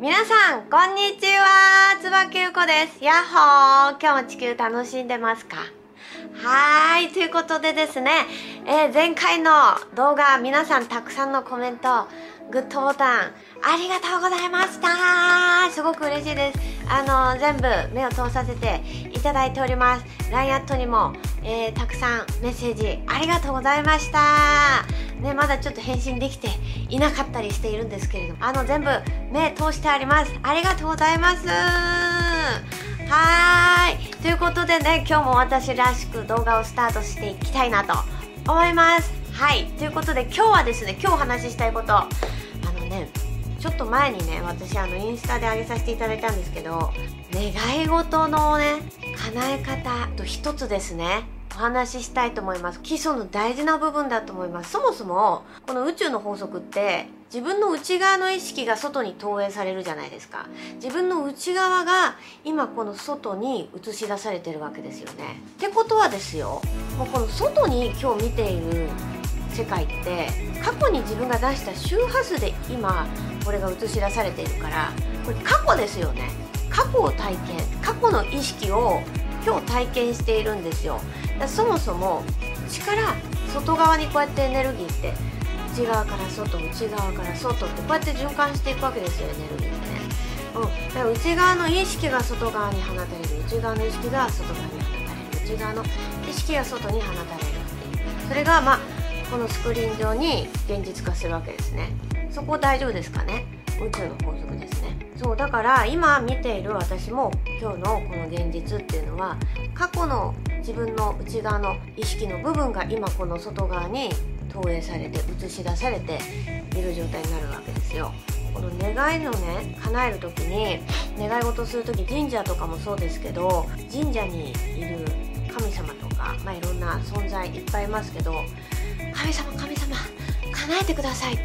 皆さんこんにちは。つばきゅうこです。やっほー。今日も地球楽しんでますか？はーい。ということでですね、えー、前回の動画皆さんたくさんのコメントグッドボタンありがとうございました。すごく嬉しいです。あの全部目を通させていただいております。LINE アットにも、えー、たくさんメッセージありがとうございました。ねまだちょっと返信できていなかったりしているんですけれども。あの全部目通してあります。ありがとうございます。はい。ということでね今日も私らしく動画をスタートしていきたいなと思います。はいということで今日はですね今日お話ししたいことあのねちょっと前にね私あのインスタで上げさせていただいたんですけど願い事のね叶え方と一つですねお話ししたいと思います。基礎の大事な部分だと思います。そもそもこの宇宙の法則って自分の内側の意識が外に投影されるじゃないですか。自分の内側が今この外に映し出されてるわけですよね。ってことはですよもうこの外に今日見ている世界って過去に自分が出した周波数で今これが映し出されているからこれ過去ですよね。過去を体験過去の意識を今日体験しているんですよ。だそもそも内から外側にこうやってエネルギーって内側から外内側から外ってこうやって循環していくわけですよエネルギーって。ね、うん、だから内側の意識が外側に放たれる。内側の意識が外側に放たれる。内側の意識が外に放たれるっていう。それがまあこのスクリーン上に現実化するわけですね。そこ大丈夫ですかね？宇宙の法則ですね。そうだから今見ている私も今日のこの現実っていうのは過去の自分の内側の意識の部分が今この外側に投影されて映し出されている状態になるわけですよ。この願いのね叶える時に願い事する時神社とかもそうですけど神社にいる神様とか、まあ、いろんな存在いっぱいいますけど神様神様叶えてください。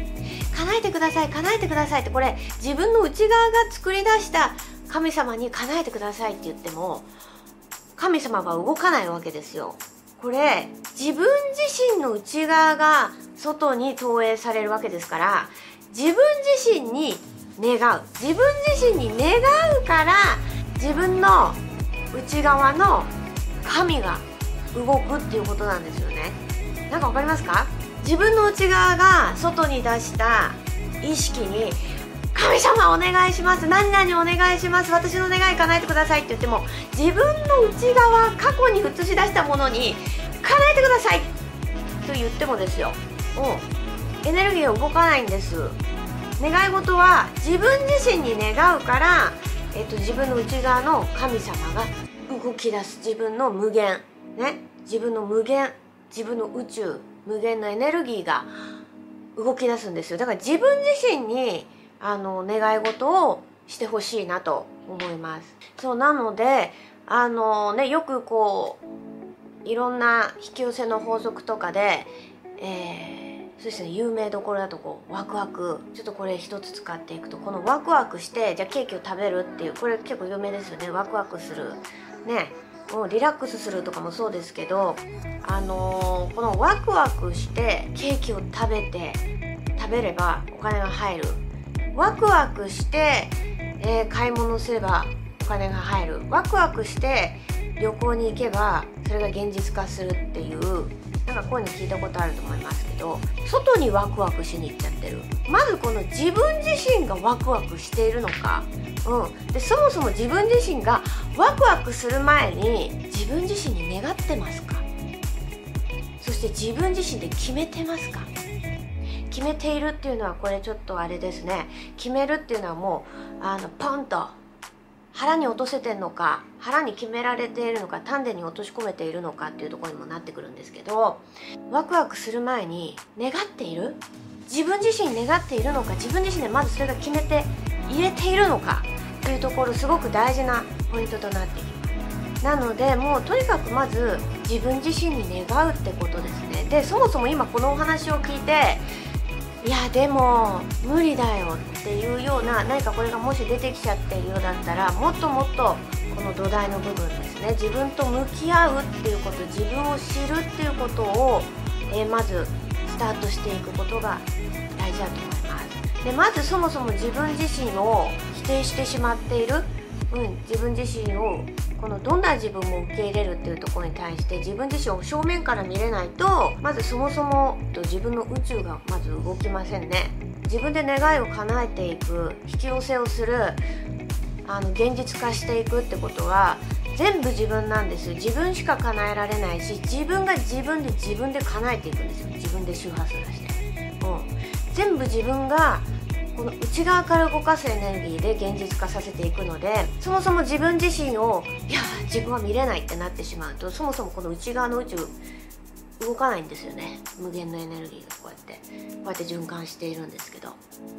叶えてください叶えてくださいってこれ自分の内側が作り出した神様に叶えてくださいって言っても神様が動かないわけですよ。これ自分自身の内側が外に投影されるわけですから自分自身に願う。自分自身に願うから自分の内側の神が動くっていうことなんですよね。なんかわかりますか？自分の内側が外に出した意識に神様お願いします何々お願いします私の願い叶えてくださいって言っても自分の内側過去に映し出したものに叶えてくださいと言ってもですよ。うエネルギーが動かないんです。願い事は自分自身に願うから、えっと、自分の内側の神様が動き出す。自分の無限。ね？自分の無限。自分の宇宙無限のエネルギーが動き出すんですよ。だから自分自身にあの願い事をしてほしいなと思います。そうなのであのねよくこういろんな引き寄せの法則とかで、えー、そうですね有名どころだとこうワクワクちょっとこれ一つ使っていくとこのワクワクしてじゃあケーキを食べるっていうこれ結構有名ですよね。ワクワクする。ね。もうリラックスするとかもそうですけどあのー、このワクワクしてケーキを食べて食べればお金が入る。ワクワクして、えー、買い物すればお金が入る。ワクワクして旅行に行けばそれが現実化するっていうなんかこういうの聞いたことあると思いますけど外にワクワクしに行っちゃってる。まずこの自分自身がワクワクしているのか、うん、でそもそも自分自身がワクワクする前に自分自身に願ってますか？そして自分自身で決めてますか？決めているっていうのはこれちょっとあれですね。決めるっていうのはもうあのポンと腹に落とせてんのか腹に決められているのか丹田に落とし込めているのかっていうところにもなってくるんですけどワクワクする前に願っている？自分自身願っているのか自分自身でまずそれが決めて入れているのかというところすごく大事なポイントとなっています。なのでもうとにかくまず自分自身に願うってことですね。でそもそも今このお話を聞いていやでも無理だよっていうような何かこれがもし出てきちゃってるようだったらもっともっとこの土台の部分ですね。自分と向き合うっていうこと自分を知るっていうことを、えー、まずスタートしていくことが大事だと思います。でまずそもそも自分自身を定してしまっている、うん、自分自身をこのどんな自分も受け入れるっていうところに対して自分自身を正面から見れないとまずそもそも自分の宇宙がまず動きませんね。自分で願いを叶えていく引き寄せをするあの現実化していくってことは全部自分なんです自分しか叶えられないし自分が自分で自分で叶えていくんですよ。自分で周波数出して、うん、全部自分がこの内側から動かすエネルギーで現実化させていくのでそもそも自分自身をいや自分は見れないってなってしまうとそもそもこの内側の宇宙動かないんですよね。無限のエネルギーがこうやってこうやって循環しているんですけど。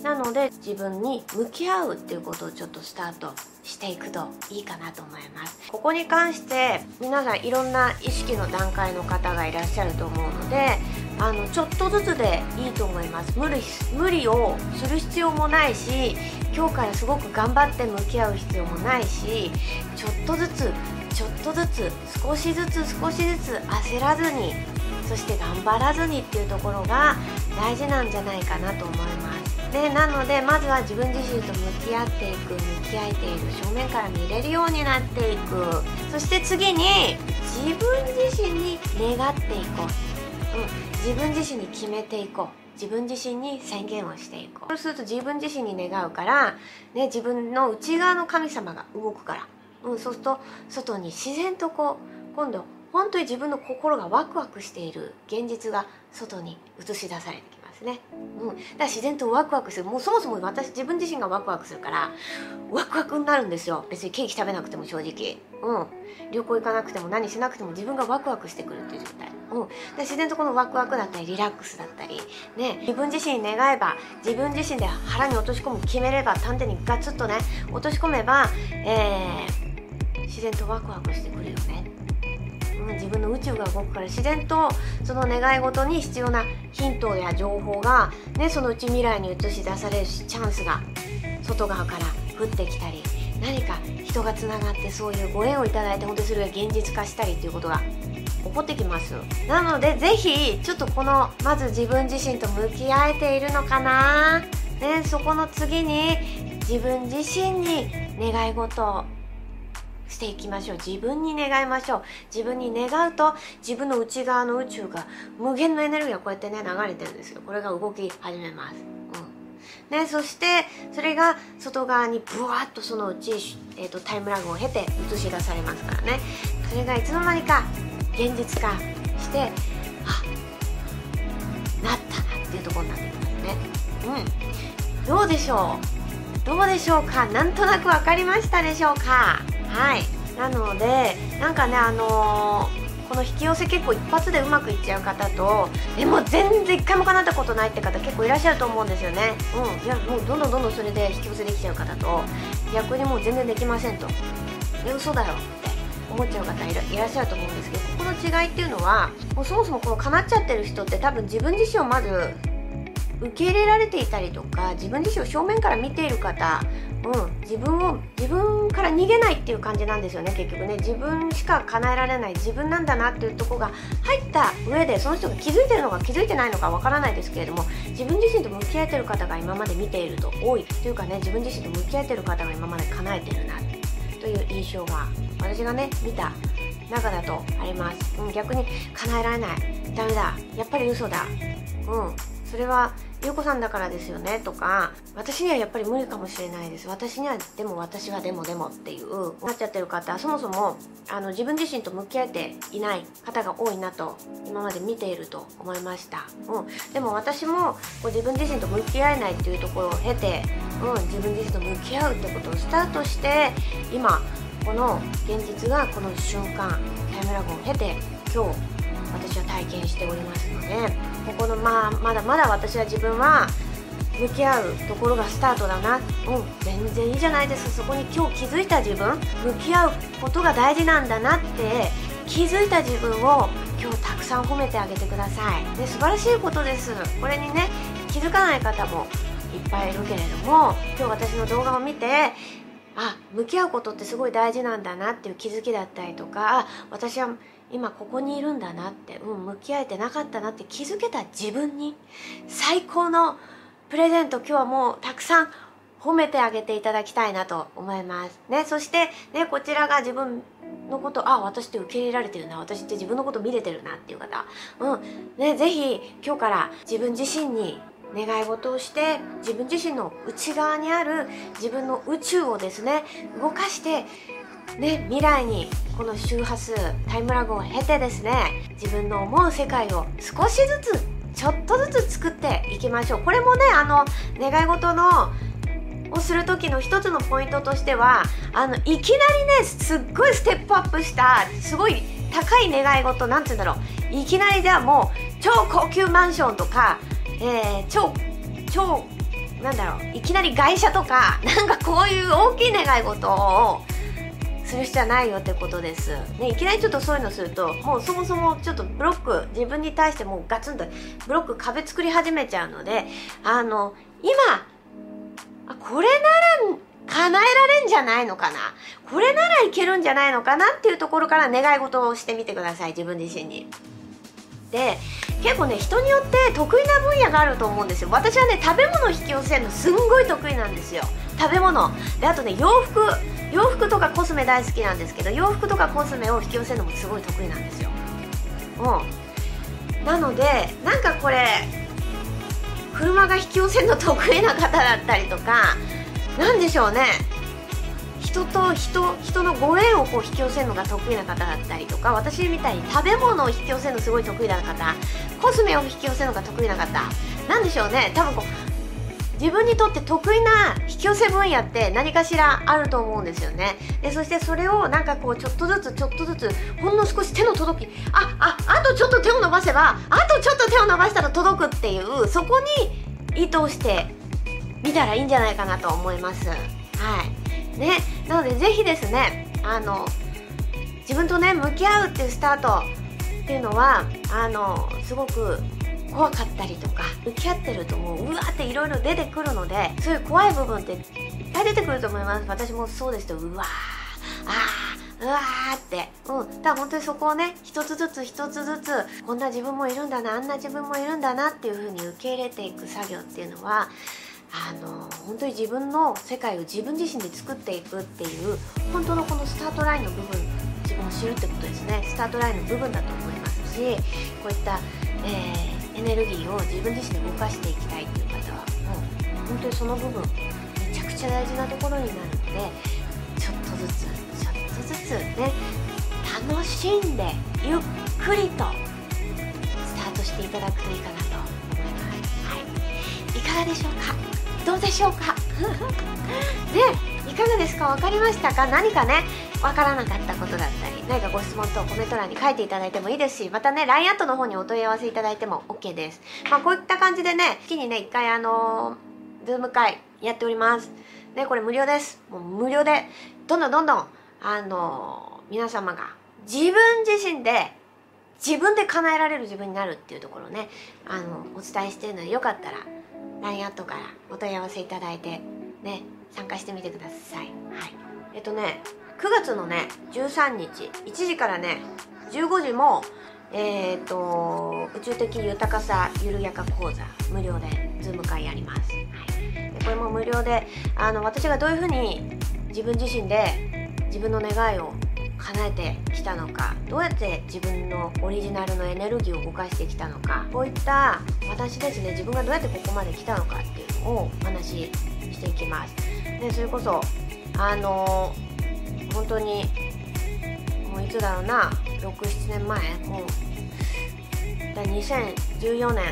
なので自分に向き合うっていうことをちょっとスタートしていくといいかなと思います。ここに関して皆さんいろんな意識の段階の方がいらっしゃると思うのであのちょっとずつでいいと思います。無理無理をする必要もないし今日からすごく頑張って向き合う必要もないしちょっとずつちょっとずつ少しずつ少しずつ焦らずにそして頑張らずにっていうところが大事なんじゃないかなと思います。でなのでまずは自分自身と向き合っていく向き合えている正面から見れるようになっていく。そして次に自分自身に願っていこう、自分自身に決めていこう。自分自身に宣言をしていこう。そうすると自分自身に願うから、ね、自分の内側の神様が動くから、うん、そうすると外に自然とこう今度本当に自分の心がワクワクしている現実が外に映し出されてきますね。うん、だから自然とワクワクするもうそもそも私自分自身がワクワクするからワクワクになるんですよ別にケーキ食べなくても正直。うん、旅行行かなくても何しなくても自分がワクワクしてくるっていう状態。うん、で自然とこのワクワクだったりリラックスだったり、ね、自分自身に願えば自分自身で腹に落とし込む決めれば丹田にガツッとね落とし込めば、えー、自然とワクワクしてくるよね。自分の宇宙が動くから自然とその願い事に必要なヒントや情報が、ね、そのうち未来に映し出されるしチャンスが外側から降ってきたり何か人がつながってそういうご縁をいただいて本当にそれが現実化したりっていうことが起こってきます。なので是非ちょっとこのまず自分自身と向き合えているのかな、ね、そこの次に自分自身に願い事をしていきましょう。自分に願いましょう。自分に願うと自分の内側の宇宙が無限のエネルギーがこうやってね流れてるんですよ。これが動き始めます、うん。ね、そしてそれが外側にブワッとそのうち、えーと、タイムラグを経て映し出されますからね。それがいつの間にか現実化してあなったなっていうところになってきますね。うん。どうでしょう？どうでしょうか？なんとなく分かりましたでしょうか？はい。なのでなんかねあのーこの引き寄せ結構一発でうまくいっちゃう方とでも全然一回も叶ったことないって方結構いらっしゃると思うんですよね。うん。いやもうどんどんどんどんそれで引き寄せできちゃう方と逆にもう全然できませんと。え嘘だよ。って思っちゃう方いらいらっしゃると思うんですけどここの違いっていうのはもうそもそもこの叶っちゃってる人って多分自分自身をまず受け入れられていたりとか自分自身を正面から見ている方うん、自分を自分から逃げないっていう感じなんですよね結局ね。自分しか叶えられない自分なんだなっていうとこが入った上でその人が気づいてるのか気づいてないのかわからないですけれども自分自身と向き合えてる方が今まで見ていると多いというかね自分自身と向き合えてる方が今まで叶えてるなという印象が私がね見た中だとあります、うん、逆に叶えられない。ダメだ。やっぱり嘘だ。うんそれは優子さんだからですよねとか私にはやっぱり無理かもしれないです私にはでも私はでもでもっていうなっちゃってる方そもそもあの自分自身と向き合えていない方が多いなと今まで見ていると思いました、うん、でも私もこう自分自身と向き合えないっていうところを経て、うん、自分自身と向き合うってことをスタートして今この現実がこの瞬間タイムラグを経て今日私は体験しておりますのでこのまあまだまだ私は自分は向き合うところがスタートだな。うん全然いいじゃないです。そこに今日気づいた自分。向き合うことが大事なんだなって気づいた自分を今日たくさん褒めてあげてください。で素晴らしいことです。これにね気づかない方もいっぱいいるけれども今日私の動画を見てあ向き合うことってすごい大事なんだなっていう気づきだったりとか私は今ここにいるんだなって、うん、向き合えてなかったなって気づけた自分に最高のプレゼント今日はもうたくさん褒めてあげていただきたいなと思います。ねそしてねこちらが自分のことあ私って受け入れられてるな私って自分のこと見れてるなっていう方。うん。ねぜひ今日から自分自身に願い事をして自分自身の内側にある自分の宇宙をですね動かしてね、未来にこの周波数タイムラグを経てですね自分の思う世界を少しずつちょっとずつ作っていきましょう。これもねあの願い事のをする時の一つのポイントとしてはあのいきなりねすっごいステップアップしたすごい高い願い事なんて言うんだろう。いきなりじゃあもう超高級マンションとか、えー、超超なんだろう。いきなり外車とかなんかこういう大きい願い事をする必要はないよってことです、ね、いきなりちょっとそういうのするともうそもそもちょっとブロック自分に対してもうガツンとブロック壁作り始めちゃうのであの今これなら叶えられんじゃないのかな？これならいけるんじゃないのかなっていうところから願い事をしてみてください自分自身に。で結構ね人によって得意な分野があると思うんですよ。私はね食べ物引き寄せるのすんごい得意なんですよ。食べ物。であとね洋服。洋服とかコスメ大好きなんですけど洋服とかコスメを引き寄せるのもすごい得意なんですよ。う。んなのでなんかこれ車が引き寄せるの得意な方だったりとか何でしょうね。人と人人のご縁をこう引き寄せるのが得意な方だったりとか私みたいに食べ物を引き寄せるのすごい得意な方コスメを引き寄せるのが得意な方なんでしょうね。多分こう自分にとって得意な引き寄せ分野って何かしらあると思うんですよね。でそしてそれをなんかこうちょっとずつちょっとずつほんの少し手の届きあああとちょっと手を伸ばせばあとちょっと手を伸ばしたら届くっていうそこに意図してみたらいいんじゃないかなと思います。はい。ね。なのでぜひですねあの自分とね向き合うっていうスタートっていうのはあのすごく怖かったりとか向き合ってるともううわっていろいろ出てくるのでそういう怖い部分っていっぱい出てくると思います。私もそうですとうわあうわーって、うん、だから本当にそこをね一つずつ一つずつこんな自分もいるんだなあんな自分もいるんだなっていう風に受け入れていく作業っていうのはあの本当に自分の世界を自分自身で作っていくっていう本当のこのスタートラインの部分自分を知るってことですね。スタートラインの部分だと思いますしこういった、えーエネルギーを自分自身で動かしていきたいっていう方はもう本当にその部分めちゃくちゃ大事なところになるのでちょっとずつちょっとずつね楽しんでゆっくりとスタートしていただくといいかなと思います。はい、いかがでしょうか？どうでしょうか？ねいかがですか？分かりましたか？何かね分からなかったことだったり何かご質問等コメント欄に書いていただいてもいいですしまたね LINE アットの方にお問い合わせいただいても OK です、まあ、こういった感じでね月にね1回あのー、ズーム会やっております。ねこれ無料です。もう無料でどんどんどんどんあの、皆様が自分自身で自分で叶えられる自分になるっていうところをねあのお伝えしてるのでよかったら LINE アットからお問い合わせいただいてね参加してみてください。はい。えっとね9月のね13日。1時からね15時もえっ、ー、と宇宙的豊かさ緩やか講座無料でズーム会やります、はい、でこれも無料であの私がどういうふうに自分自身で自分の願いを叶えてきたのかどうやって自分のオリジナルのエネルギーを動かしてきたのかこういった私ですね自分がどうやってここまで来たのかっていうのをお話ししていきます。でそれこそあの本当にもういつだろうな67年前？もうだ2014年。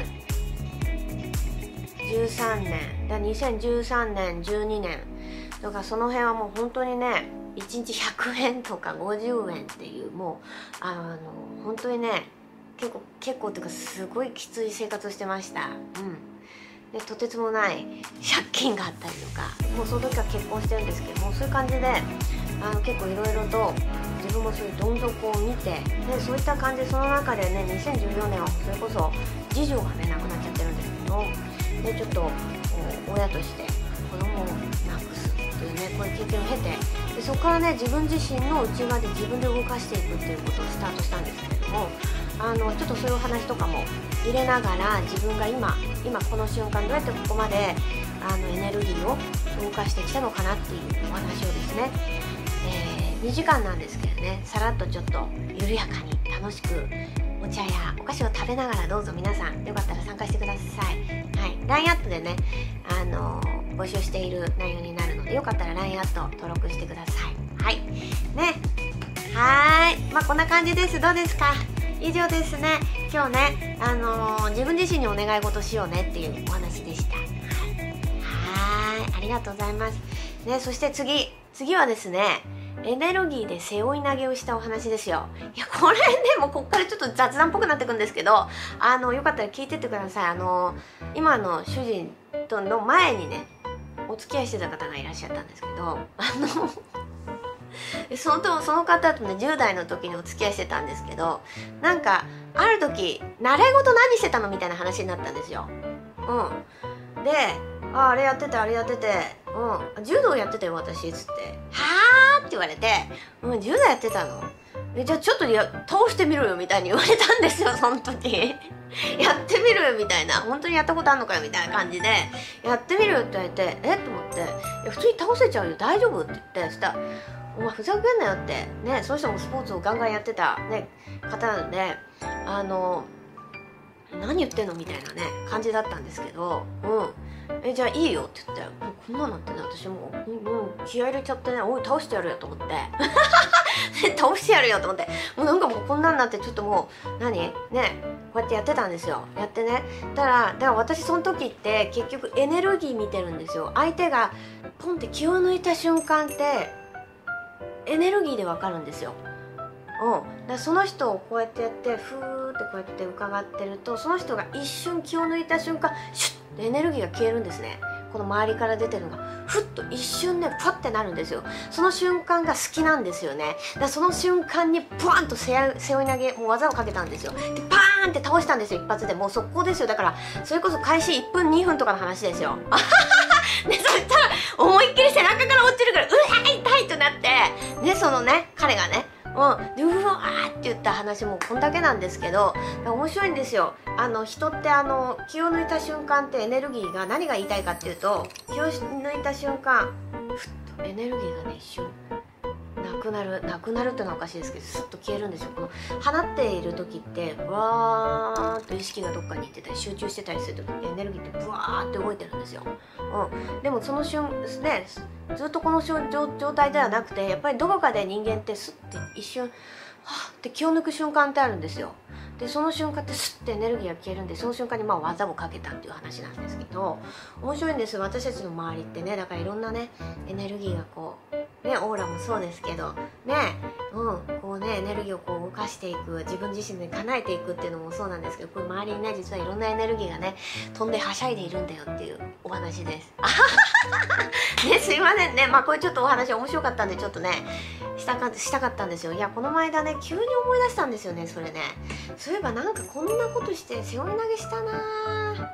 13年。だ2013年12年。とかその辺はもう本当にね1日100円とか50円っていうもうあの本当にね結構結構っていうかすごいきつい生活をしてました。うん。でとてつもない借金があったりとかもうその時は結婚してるんですけどもそういう感じであの結構いろいろと自分もそういうどん底を見てでそういった感じでその中でね2014年はそれこそ次女がね亡くなっちゃってるんですけどでちょっと親として子供を亡くすっていうねこういう経験を経てでそこからね自分自身の内側で自分で動かしていくっていうことをスタートしたんですけれどもあのちょっとそういうお話とかも入れながら自分が今今この瞬間どうやってここまであのエネルギーを動かしてきたのかなっていうお話をですね、2時間なんですけどねさらっとちょっと緩やかに楽しくお茶やお菓子を食べながらどうぞ皆さんよかったら参加してください。はい、LINE アットでね、あのー、募集している内容になるのでよかったら LINE アット登録してください。はい。ね。はい。まあこんな感じです。どうですか？以上ですね。今日ね、あのー、自分自身にお願い事しようねっていうお話でした。はい。はいありがとうございます。ね、そして次。次はですね、エネルギーで背負い投げをしたお話ですよ。いやこれでもこっからちょっと雑談っぽくなってくんですけどあのよかったら聞いてってください。あの今の主人との前にねお付き合いしてた方がいらっしゃったんですけどあの そのその方とね10代の時にお付き合いしてたんですけどなんかある時習い事何してたのみたいな話になったんですよ。うん、でああれやっててあれやってて、うん、柔道やってたよ私っつって「はあ?」って言われて「うん柔道やってたの?」じゃあちょっとや倒してみろよみたいに言われたんですよその時。やってみろよみたいな。本当にやったことあんのかよみたいな感じで。やってみるよって言われてえっと思って。普通に倒せちゃうよ大丈夫って言って。そしたらお前ふざけんなよって。ねその人もスポーツをガンガンやってた、ね、方なんであの何言ってんのみたいなね感じだったんですけどうん。えじゃあいいよって言って。もうこんなのってね私もう、うん、気合入れちゃってねおい倒してやるよと思って。倒してやるよと思って。もうなんかもうこんなんなってちょっともう何？ね？こうやってやってたんですよ。やってね。だからだから私その時って結局エネルギー見てるんですよ。相手がポンって気を抜いた瞬間ってエネルギーでわかるんですよ。うん、だその人をこうやってやってふーってこうやって伺ってるとその人が一瞬気を抜いた瞬間シュッてエネルギーが消えるんですね。この周りから出てるのがふっと一瞬ねパッてなるんですよ。その瞬間が好きなんですよね。だその瞬間にポワンと背負い投げもう技をかけたんですよ。でパーンって倒したんですよ一発で。もう速攻ですよ。だからそれこそ開始1分2分とかの話ですよ。でそしたらった話もこんだけなんですけど面白いんですよ。あの人ってあの気を抜いた瞬間ってエネルギーが何が言いたいかっていうと気を抜いた瞬間ふっとエネルギーがね一瞬なくなるなくなるってのはおかしいですけどスッと消えるんですよ。この放っている時ってわーっと意識がどっかに行ってたり集中してたりする時ってエネルギーってブワーって動いてるんですよ、うん、でもその瞬ねずっとこの状態ではなくてやっぱりどこかで人間ってスッて一瞬はって気を抜く瞬間ってあるんですよ。でその瞬間ってスッてエネルギーが消えるんでその瞬間にまあ技をかけたっていう話なんですけど面白いんです私たちの周りってねだからいろんなねエネルギーがこうねオーラもそうですけどねうんこうねエネルギーをこう動かしていく自分自身で叶えていくっていうのもそうなんですけどこれ周りにね実はいろんなエネルギーがね飛んではしゃいでいるんだよっていうお話です。ねすいませんね。まあこれちょっとお話面白かったんでちょっとねしたかしたかったんですよ。いやこの間ね急に思い出したんですよねそれね。そういえばなんかこんなことして背負い投げしたな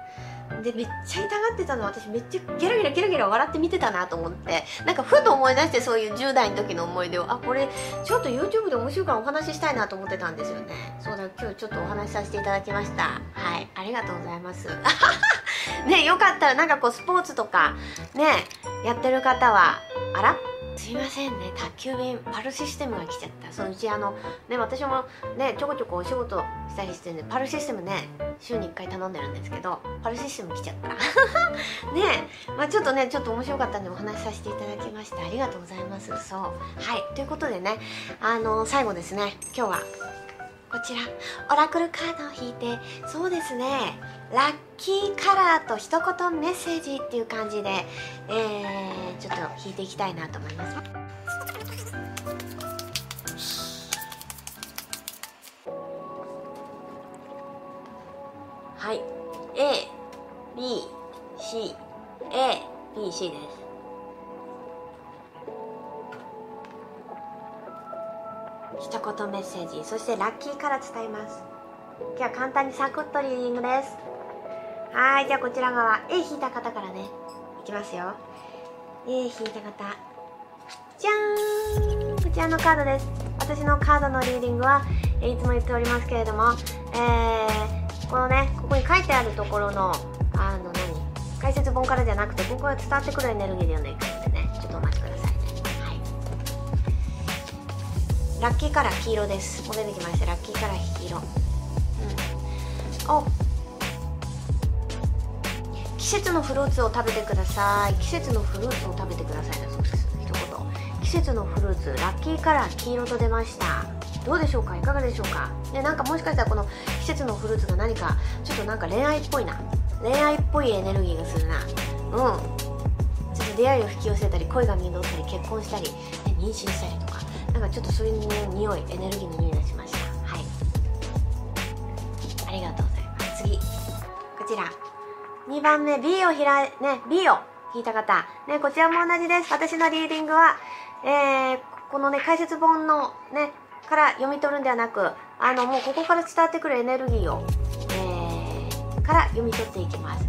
でめっちゃ痛がってたの。私めっちゃゲラゲラゲラゲラ笑って見てたなと思って。なんかふと思い出してそういう10代の時の思い出を。あこれちょっと YouTube で面白いからお話ししたいなと思ってたんですよね。そうだ今日ちょっとお話しさせていただきました。はいありがとうございます。ねよかったらなんかこうスポーツとかねやってる方はあら？すいませんね。宅急便パルシステムが来ちゃった。そのうちあのね私もねちょこちょこお仕事したりしてるんでパルシステムね週に1回頼んでるんですけどパルシステム来ちゃった。ねまあちょっとねちょっと面白かったんでお話しさせていただきましたありがとうございます。そう。はい。ということでねあの最後ですね今日はこちら。オラクルカードを引いて。そうですね。ラッキーカラーと一言メッセージっていう感じで、えー、ちょっと引いていきたいなと思います。はい。ABCABC です。一言メッセージ。そしてラッキーから伝えます。今日は簡単にサクッとリーディングです。はいじゃあこちら側。A 引いた方からね。いきますよ。A 引いた方。じゃーん。こちらのカードです。私のカードのリーディングはいつも言っておりますけれども、えー、このねここに書いてあるところのあの何？解説本からじゃなくてここが伝わってくるエネルギーで読んでいくのでね。ちょっとお待ちくださいね。はい。ラッキーカラー黄色です。もう出てきました。ラッキーカラー黄色。うん。お季節のフルーツを食べてください。季節のフルーツを食べてください。だそうです。一言。季節のフルーツ。ラッキーカラー黄色と出ました。どうでしょうか？いかがでしょうか？でなんかもしかしたらこの季節のフルーツが何かちょっとなんか恋愛っぽいな。恋愛っぽいエネルギーがするな。うん。ちょっと出会いを引き寄せたり恋が実ったり結婚したり、妊娠したりとか。なんかちょっとそういう、ね、匂いエネルギーの匂いがしました。はい。ありがとうございます。次。こちら。2番目 B を開いね B を引いた方ねこちらも同じです私のリーディングはえー、このね解説本のねから読み取るんではなくあのもうここから伝わってくるエネルギーを、えー、から読み取っていきます。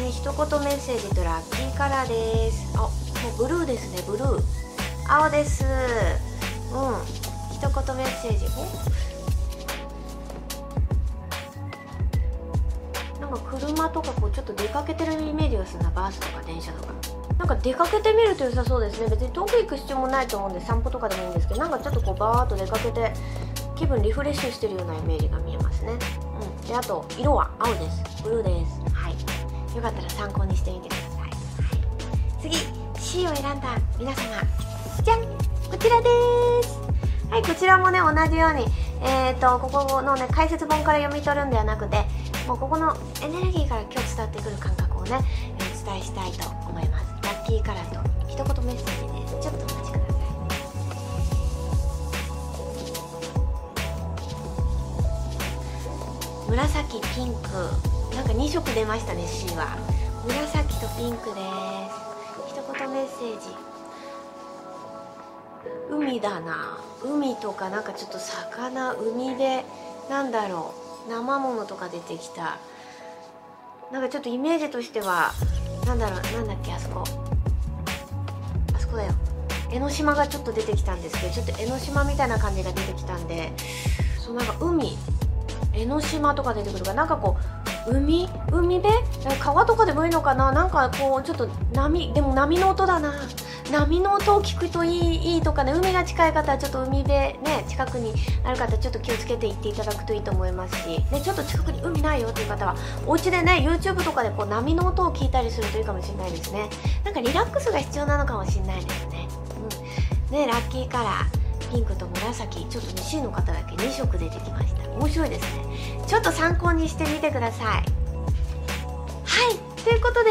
ね、一言メッセージとラッキーカラーです。あ、もうブルーですね、ブルー。青です。うん。一言メッセージ。か車とかこうちょっと出かけてるイメージがするな、バスとか電車とか。なんか出かけてみると良さそうですね。別に遠く行く必要もないと思うんで散歩とかでもいいんですけどなんかちょっとこうバーっと出かけて気分リフレッシュしてるようなイメージが見えますね。うん。であと色は青です。ブルーです。はい。よかったら参考にしてみてください、はい、次 C を選んだ皆様。じゃん。こちらです。はいこちらもね同じようにえっ、ー、とここのね解説本から読み取るんではなくてもうここのエネルギーから今日伝わってくる感覚をねお伝えしたいと思います。ラッキーカラーと一言メッセージ。ですちょっとお待ちください紫ピンク。なんか2色出ましたね C は。紫とピンクです。一言メッセージ。海だな。海とかなんかちょっと魚海辺なんだろう。生ものとか出てきた。なんかちょっとイメージとしてはなんだろうなんだっけあそこ。あそこだよ。江ノ島がちょっと出てきたんですけどちょっと江ノ島みたいな感じが出てきたんでそうなんか海江ノ島とか出てくるか。なんかこう海海辺？川とかでもいいのかな？なんかこうちょっと波でも波の音だな。波の音を聞くといいいいとかね海が近い方はちょっと海辺ね近くにある方ちょっと気をつけて行っていただくといいと思いますし、ね、ちょっと近くに海ないよっていう方はお家でね YouTube とかでこう波の音を聞いたりするといいかもしれないですね。なんかリラックスが必要なのかもしれないですね,、うん、ねラッキーカラーピンクと紫ちょっとね C の方だけ2色出てきました。面白いですね。ちょっと参考にしてみてください。はい。ということで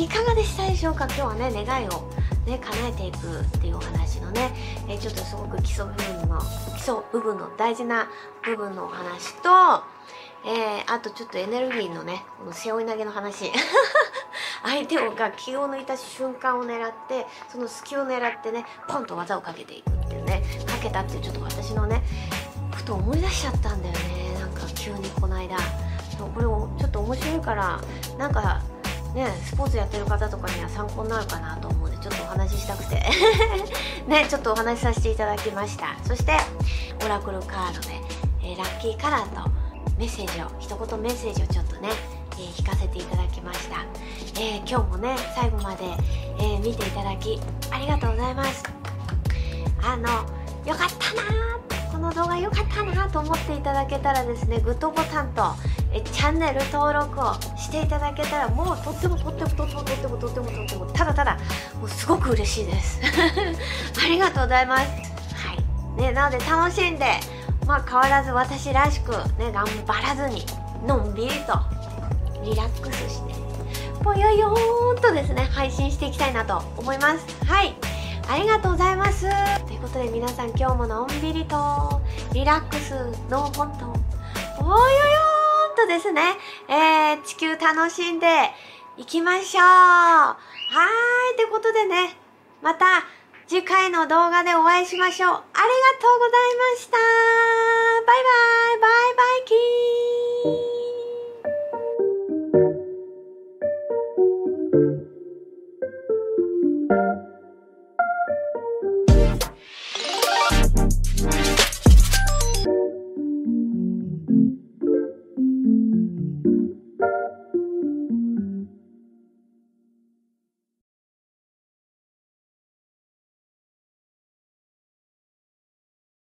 いかがでしたでしょうか？今日はね願いをね、叶えていくっていうお話のね、えー、ちょっとすごく基礎部分の基礎部分の大事な部分のお話と、えー、あとちょっとエネルギーのねこの背負い投げの話。相手をが気を抜いた瞬間を狙ってその隙を狙ってねポンと技をかけていくっていうねかけたっていうちょっと私のねふと思い出しちゃったんだよね。なんか急にこの間。これをちょっと面白いからなんかねスポーツやってる方とかには参考になるかなと思うんでちょっとお話ししたくて。ねちょっとお話しさせていただきました。そしてオラクルカードで、えー、ラッキーカラーとメッセージを一言メッセージをちょっとね、えー、引かせていただきました、えー、今日もね最後まで、え見ていただきありがとうございます。あのよかったなの動画良かったなと思っていただけたらですねグッドボタンとえチャンネル登録をしていただけたらもうとってもとってもとってもとってもとってもとってもただただもうすごく嬉しいです。ありがとうございます。はい。ねなので楽しんでまあ変わらず私らしくね頑張らずにのんびりとリラックスしてぽよよーんとですね配信していきたいなと思います。はい。ありがとうございます。皆さん今日ものんびりとリラックスの本当ぽよよーんとですね、えー、地球楽しんでいきましょう。はーい、ということでね、また次回の動画でお会いしましょう。ありがとうございました。バイバイ、バイバイキー